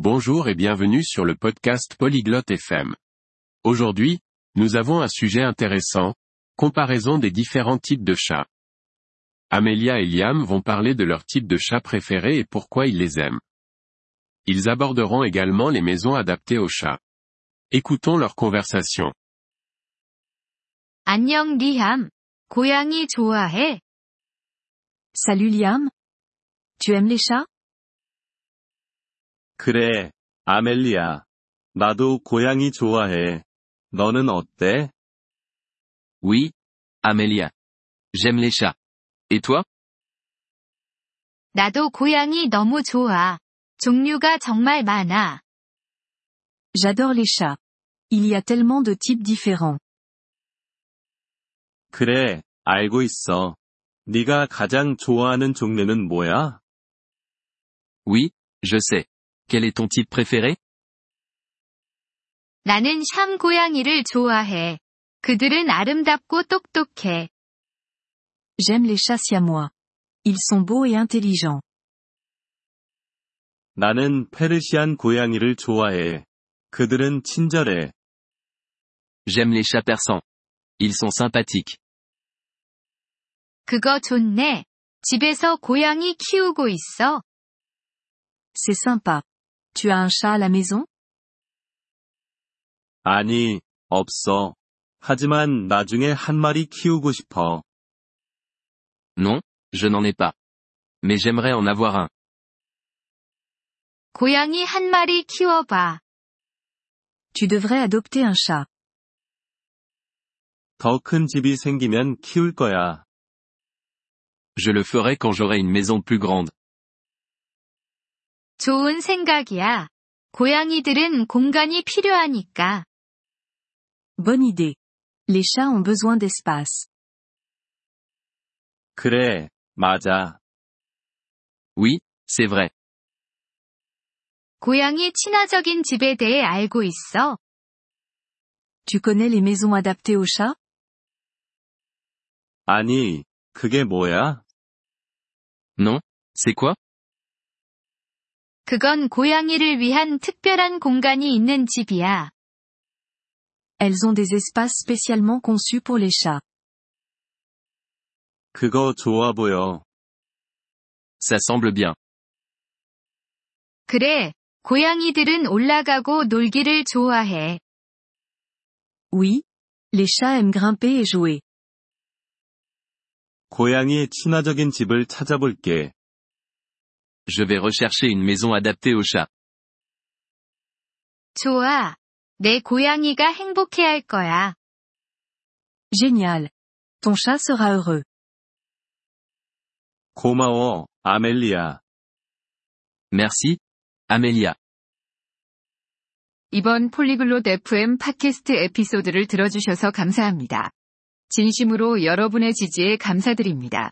Bonjour et bienvenue sur le podcast Polyglotte FM. Aujourd'hui, nous avons un sujet intéressant, comparaison des différents types de chats. Amelia et Liam vont parler de leur type de chat préféré et pourquoi ils les aiment. Ils aborderont également les maisons adaptées aux chats. Écoutons leur conversation. 안녕 리함. 고양이 좋아해? Salut Liam. Tu aimes les chats 그래, 아멜리아. 나도 고양이 좋아해. 너는 어때? Oui, Amélia. J'aime les chats. Et toi 나도 고양이 너무 좋아. 종류가 정말 많아. J'adore les chats. Il y a tellement de types différents. 그래, 알고 있어. 네가 가장 좋아하는 종류는 뭐야? Oui, je sais. Quel est ton type préféré 나는 샴 고양이를 좋아해. 그들은 아름답고 똑똑해. J'aime les chats siamois. Ils sont beaux et intelligents. 나는 페르시안 고양이를 좋아해. 그들은 친절해. J'aime les chats persans. Ils sont sympathiques. 그거 좋네. 집에서 고양이 키우고 있어? C'est sympa. Tu as un chat à la maison 아니, 없어. 하지만 나중에 한 마리 키우고 싶어. Non, je n'en ai pas. Mais j'aimerais en avoir un. 고양이 한 마리 키워봐. Tu devrais adopter un chat. 더 큰 집이 생기면 키울 거야. Je le ferai quand j'aurai une maison plus grande. 좋은 생각이야. 고양이들은 공간이 필요하니까. Bonne idée. Les chats ont besoin d'espace. 그래, 맞아. Oui, c'est vrai. 고양이 친화적인 집에 대해 알고 있어? Tu connais les maisons adaptées aux chats 아니, 그게 뭐야? Non C'est quoi 그건 고양이를 위한 특별한 공간이 있는 집이야. Elles ont des espaces spécialement conçus pour les chats. 그거 좋아 보여. Ça semble bien. 그래, 고양이들은 올라가고 놀기를 좋아해. Oui. Les chats aiment grimper et jouer. 고양이 친화적인 집을 찾아볼게. Je vais rechercher une maison adaptée aux chats. 좋아. 내 고양이가 행복해할 거야. Génial. Ton chat sera heureux. 고마워, 아멜리아. Merci, Amélia. 이번 Polyglot FM 팟캐스트 에피소드를 들어주셔서 감사합니다. 진심으로 여러분의 지지에 감사드립니다.